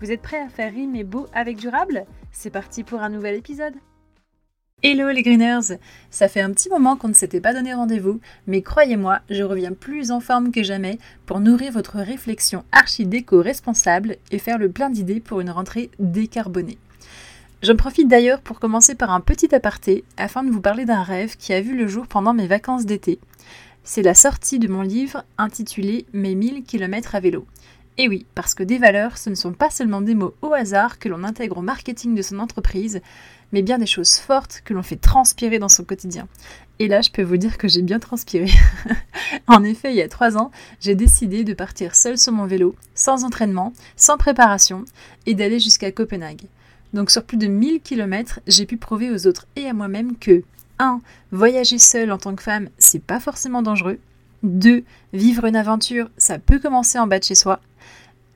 Vous êtes prêts à faire rimer beau avec durable? C'est parti pour un nouvel épisode Hello les greeners Ça fait un petit moment qu'on ne s'était pas donné rendez-vous, mais croyez-moi, je reviens plus en forme que jamais pour nourrir votre réflexion archi-déco responsable et faire le plein d'idées pour une rentrée décarbonée. J'en profite d'ailleurs pour commencer par un petit aparté afin de vous parler d'un rêve qui a vu le jour pendant mes vacances d'été. C'est la sortie de mon livre intitulé Mes 1000 km à vélo. Et oui, parce que des valeurs, ce ne sont pas seulement des mots au hasard que l'on intègre au marketing de son entreprise, mais bien des choses fortes que l'on fait transpirer dans son quotidien. Et là, je peux vous dire que j'ai bien transpiré. en effet, il y a trois ans, j'ai décidé de partir seule sur mon vélo, sans entraînement, sans préparation, et d'aller jusqu'à Copenhague. Donc sur plus de 1000 km, j'ai pu prouver aux autres et à moi-même que 1. Voyager seule en tant que femme, c'est pas forcément dangereux. 2. Vivre une aventure, ça peut commencer en bas de chez soi.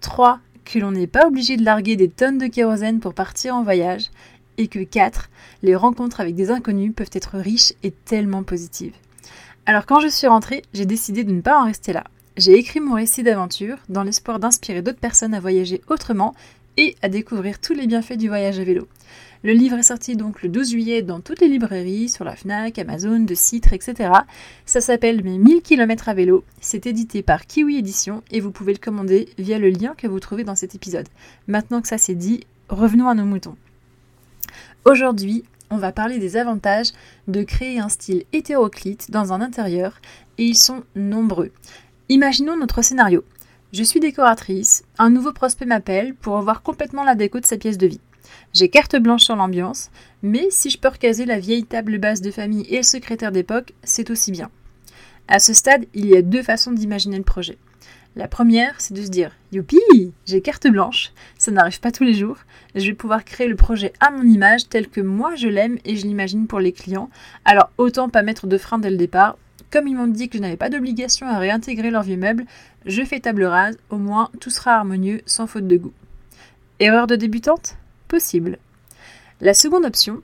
3. Que l'on n'est pas obligé de larguer des tonnes de kérosène pour partir en voyage. Et que 4. Les rencontres avec des inconnus peuvent être riches et tellement positives. Alors quand je suis rentrée, j'ai décidé de ne pas en rester là. J'ai écrit mon récit d'aventure dans l'espoir d'inspirer d'autres personnes à voyager autrement et à découvrir tous les bienfaits du voyage à vélo. Le livre est sorti donc le 12 juillet dans toutes les librairies, sur la FNAC, Amazon, de Citre, etc. Ça s'appelle Mes 1000 km à vélo. C'est édité par Kiwi Édition et vous pouvez le commander via le lien que vous trouvez dans cet épisode. Maintenant que ça c'est dit, revenons à nos moutons. Aujourd'hui, on va parler des avantages de créer un style hétéroclite dans un intérieur et ils sont nombreux. Imaginons notre scénario. Je suis décoratrice, un nouveau prospect m'appelle pour revoir complètement la déco de sa pièce de vie. J'ai carte blanche sur l'ambiance, mais si je peux recaser la vieille table basse de famille et le secrétaire d'époque, c'est aussi bien. À ce stade, il y a deux façons d'imaginer le projet. La première, c'est de se dire Youpi, j'ai carte blanche, ça n'arrive pas tous les jours, je vais pouvoir créer le projet à mon image tel que moi je l'aime et je l'imagine pour les clients, alors autant pas mettre de frein dès le départ, comme ils m'ont dit que je n'avais pas d'obligation à réintégrer leur vieux meuble, je fais table rase, au moins tout sera harmonieux sans faute de goût. Erreur de débutante? Possible. La seconde option,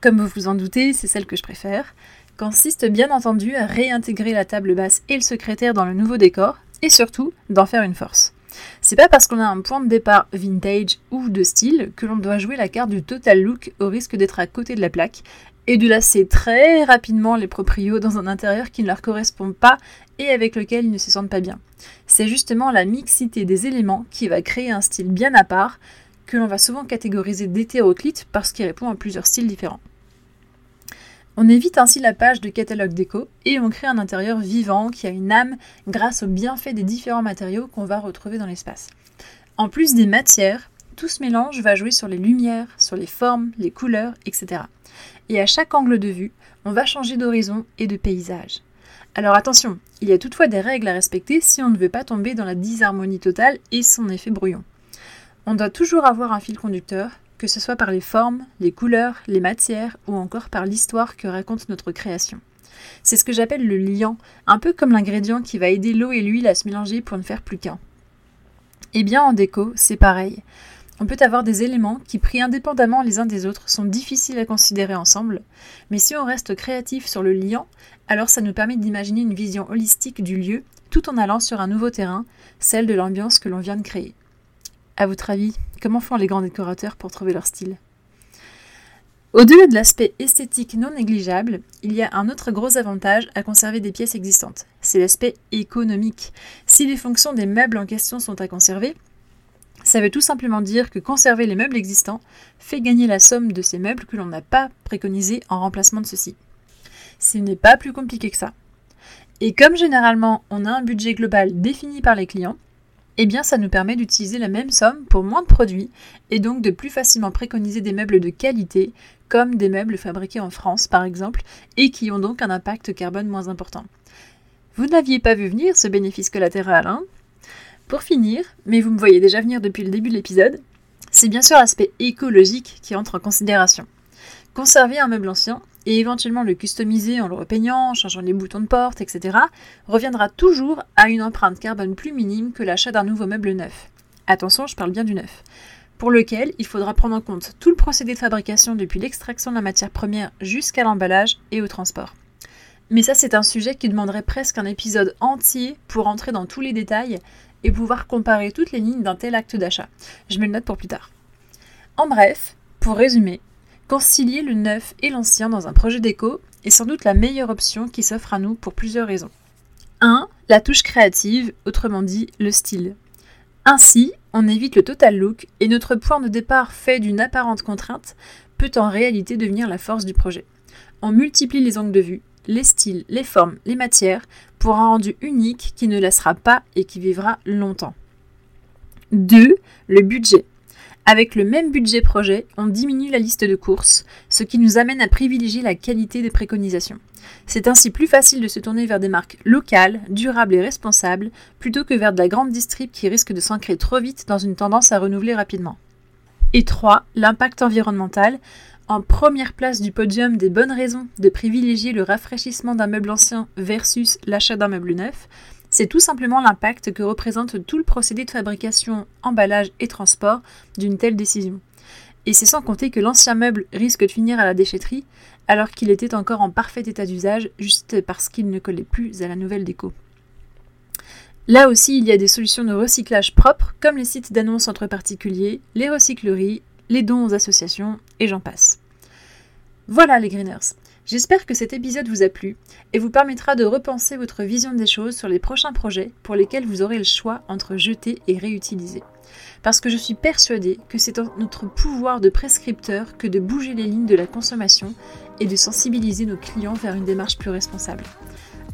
comme vous vous en doutez, c'est celle que je préfère, consiste bien entendu à réintégrer la table basse et le secrétaire dans le nouveau décor, et surtout d'en faire une force. C'est pas parce qu'on a un point de départ vintage ou de style que l'on doit jouer la carte du total look au risque d'être à côté de la plaque et de lasser très rapidement les proprios dans un intérieur qui ne leur correspond pas et avec lequel ils ne se sentent pas bien. C'est justement la mixité des éléments qui va créer un style bien à part, que l'on va souvent catégoriser d'hétéroclite parce qu'il répond à plusieurs styles différents. On évite ainsi la page de catalogue déco et on crée un intérieur vivant qui a une âme grâce au bienfait des différents matériaux qu'on va retrouver dans l'espace. En plus des matières, tout ce mélange va jouer sur les lumières, sur les formes, les couleurs, etc et à chaque angle de vue, on va changer d'horizon et de paysage. Alors attention, il y a toutefois des règles à respecter si on ne veut pas tomber dans la disharmonie totale et son effet brouillon. On doit toujours avoir un fil conducteur, que ce soit par les formes, les couleurs, les matières ou encore par l'histoire que raconte notre création. C'est ce que j'appelle le liant, un peu comme l'ingrédient qui va aider l'eau et l'huile à se mélanger pour ne faire plus qu'un. Eh bien en déco, c'est pareil. On peut avoir des éléments qui, pris indépendamment les uns des autres, sont difficiles à considérer ensemble, mais si on reste créatif sur le liant, alors ça nous permet d'imaginer une vision holistique du lieu tout en allant sur un nouveau terrain, celle de l'ambiance que l'on vient de créer. À votre avis, comment font les grands décorateurs pour trouver leur style? Au-delà de l'aspect esthétique non négligeable, il y a un autre gros avantage à conserver des pièces existantes. C'est l'aspect économique. Si les fonctions des meubles en question sont à conserver, ça veut tout simplement dire que conserver les meubles existants fait gagner la somme de ces meubles que l'on n'a pas préconisés en remplacement de ceux-ci. Ce n'est pas plus compliqué que ça. Et comme généralement on a un budget global défini par les clients, eh bien ça nous permet d'utiliser la même somme pour moins de produits et donc de plus facilement préconiser des meubles de qualité, comme des meubles fabriqués en France par exemple, et qui ont donc un impact carbone moins important. Vous n'aviez pas vu venir ce bénéfice collatéral, hein? Pour finir, mais vous me voyez déjà venir depuis le début de l'épisode, c'est bien sûr l'aspect écologique qui entre en considération. Conserver un meuble ancien et éventuellement le customiser en le repeignant, en changeant les boutons de porte, etc., reviendra toujours à une empreinte carbone plus minime que l'achat d'un nouveau meuble neuf. Attention, je parle bien du neuf. Pour lequel il faudra prendre en compte tout le procédé de fabrication depuis l'extraction de la matière première jusqu'à l'emballage et au transport. Mais ça, c'est un sujet qui demanderait presque un épisode entier pour entrer dans tous les détails et pouvoir comparer toutes les lignes d'un tel acte d'achat. Je me le note pour plus tard. En bref, pour résumer, concilier le neuf et l'ancien dans un projet déco est sans doute la meilleure option qui s'offre à nous pour plusieurs raisons. 1. La touche créative, autrement dit le style. Ainsi, on évite le total look et notre point de départ fait d'une apparente contrainte peut en réalité devenir la force du projet. On multiplie les angles de vue, les styles, les formes, les matières pour un rendu unique qui ne laissera pas et qui vivra longtemps. 2. Le budget. Avec le même budget projet, on diminue la liste de courses, ce qui nous amène à privilégier la qualité des préconisations. C'est ainsi plus facile de se tourner vers des marques locales, durables et responsables, plutôt que vers de la grande distrib qui risque de s'ancrer trop vite dans une tendance à renouveler rapidement. Et 3. L'impact environnemental. En première place du podium des bonnes raisons de privilégier le rafraîchissement d'un meuble ancien versus l'achat d'un meuble neuf, c'est tout simplement l'impact que représente tout le procédé de fabrication, emballage et transport d'une telle décision. Et c'est sans compter que l'ancien meuble risque de finir à la déchetterie alors qu'il était encore en parfait état d'usage juste parce qu'il ne collait plus à la nouvelle déco. Là aussi, il y a des solutions de recyclage propres comme les sites d'annonces entre particuliers, les recycleries, les dons aux associations et j'en passe. Voilà les greeners. J'espère que cet épisode vous a plu et vous permettra de repenser votre vision des choses sur les prochains projets pour lesquels vous aurez le choix entre jeter et réutiliser. Parce que je suis persuadée que c'est notre pouvoir de prescripteur que de bouger les lignes de la consommation et de sensibiliser nos clients vers une démarche plus responsable.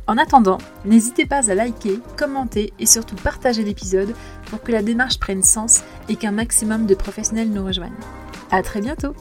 En attendant, n'hésitez pas à liker, commenter et surtout partager l'épisode pour que la démarche prenne sens et qu'un maximum de professionnels nous rejoignent. A très bientôt